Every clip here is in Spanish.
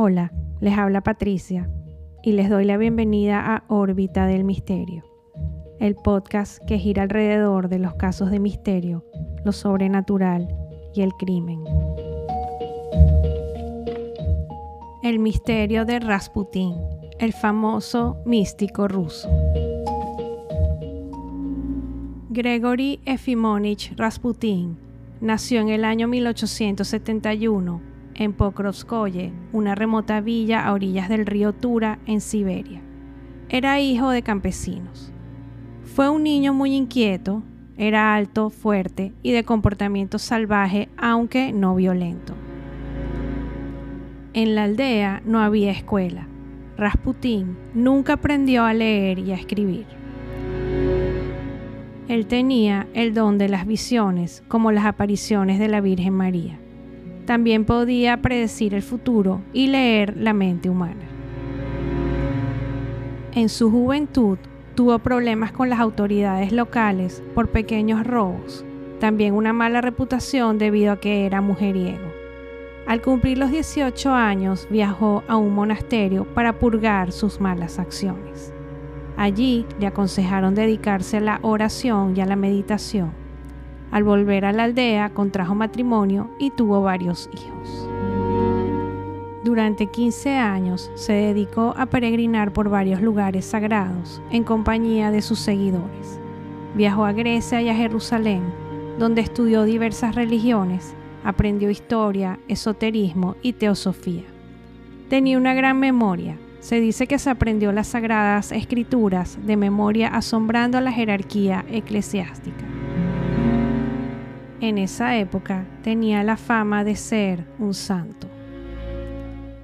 Hola, les habla Patricia y les doy la bienvenida a Órbita del Misterio, el podcast que gira alrededor de los casos de misterio, lo sobrenatural y el crimen. El misterio de Rasputín, el famoso místico ruso. Gregory Efimonich Rasputin nació en el año 1871 en Pokrovskoye, una remota villa a orillas del río Tura en Siberia. Era hijo de campesinos. Fue un niño muy inquieto, era alto, fuerte y de comportamiento salvaje, aunque no violento. En la aldea no había escuela. Rasputín nunca aprendió a leer y a escribir. Él tenía el don de las visiones, como las apariciones de la Virgen María. También podía predecir el futuro y leer la mente humana. En su juventud tuvo problemas con las autoridades locales por pequeños robos, también una mala reputación debido a que era mujeriego. Al cumplir los 18 años viajó a un monasterio para purgar sus malas acciones. Allí le aconsejaron dedicarse a la oración y a la meditación al volver a la aldea, contrajo matrimonio y tuvo varios hijos. Durante 15 años se dedicó a peregrinar por varios lugares sagrados en compañía de sus seguidores. Viajó a Grecia y a Jerusalén, donde estudió diversas religiones, aprendió historia, esoterismo y teosofía. Tenía una gran memoria. Se dice que se aprendió las sagradas escrituras de memoria asombrando a la jerarquía eclesiástica. En esa época tenía la fama de ser un santo.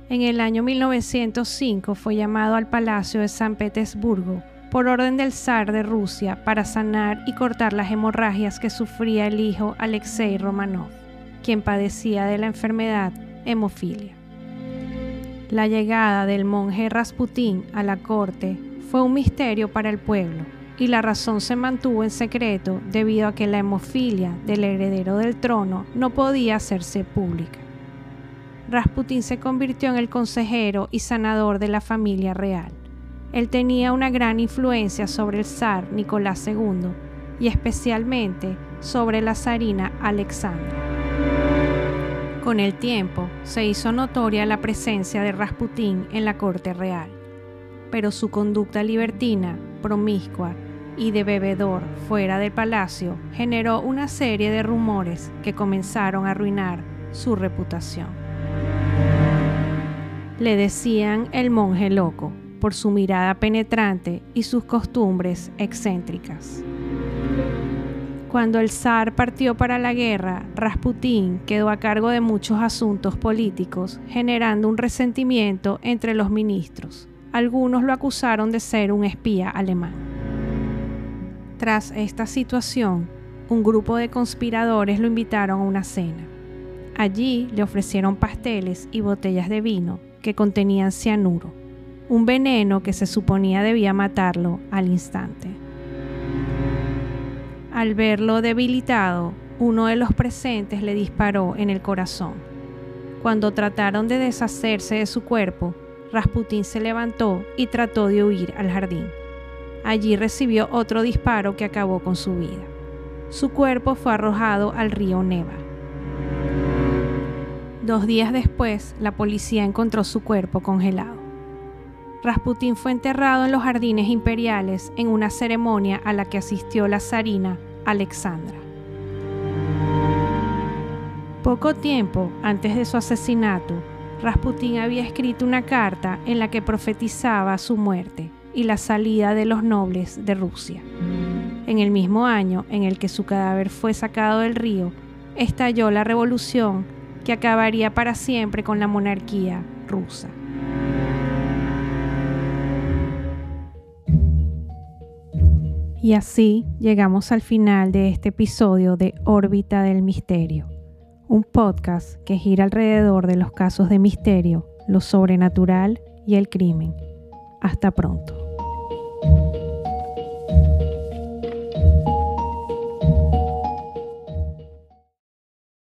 En el año 1905 fue llamado al Palacio de San Petersburgo por orden del zar de Rusia para sanar y cortar las hemorragias que sufría el hijo Alexei Romanov, quien padecía de la enfermedad hemofilia. La llegada del monje Rasputín a la corte fue un misterio para el pueblo y la razón se mantuvo en secreto debido a que la hemofilia del heredero del trono no podía hacerse pública. Rasputín se convirtió en el consejero y sanador de la familia real. Él tenía una gran influencia sobre el zar Nicolás II y especialmente sobre la zarina Alexandra. Con el tiempo se hizo notoria la presencia de Rasputín en la corte real, pero su conducta libertina, promiscua y de bebedor fuera del palacio generó una serie de rumores que comenzaron a arruinar su reputación. Le decían el monje loco por su mirada penetrante y sus costumbres excéntricas. Cuando el zar partió para la guerra, Rasputín quedó a cargo de muchos asuntos políticos, generando un resentimiento entre los ministros. Algunos lo acusaron de ser un espía alemán. Tras esta situación, un grupo de conspiradores lo invitaron a una cena. Allí le ofrecieron pasteles y botellas de vino que contenían cianuro, un veneno que se suponía debía matarlo al instante. Al verlo debilitado, uno de los presentes le disparó en el corazón. Cuando trataron de deshacerse de su cuerpo, Rasputín se levantó y trató de huir al jardín. Allí recibió otro disparo que acabó con su vida. Su cuerpo fue arrojado al río Neva. Dos días después, la policía encontró su cuerpo congelado. Rasputín fue enterrado en los jardines imperiales en una ceremonia a la que asistió la zarina Alexandra. Poco tiempo antes de su asesinato, Rasputín había escrito una carta en la que profetizaba su muerte y la salida de los nobles de Rusia. En el mismo año en el que su cadáver fue sacado del río, estalló la revolución que acabaría para siempre con la monarquía rusa. Y así llegamos al final de este episodio de Órbita del Misterio, un podcast que gira alrededor de los casos de misterio, lo sobrenatural y el crimen. Hasta pronto.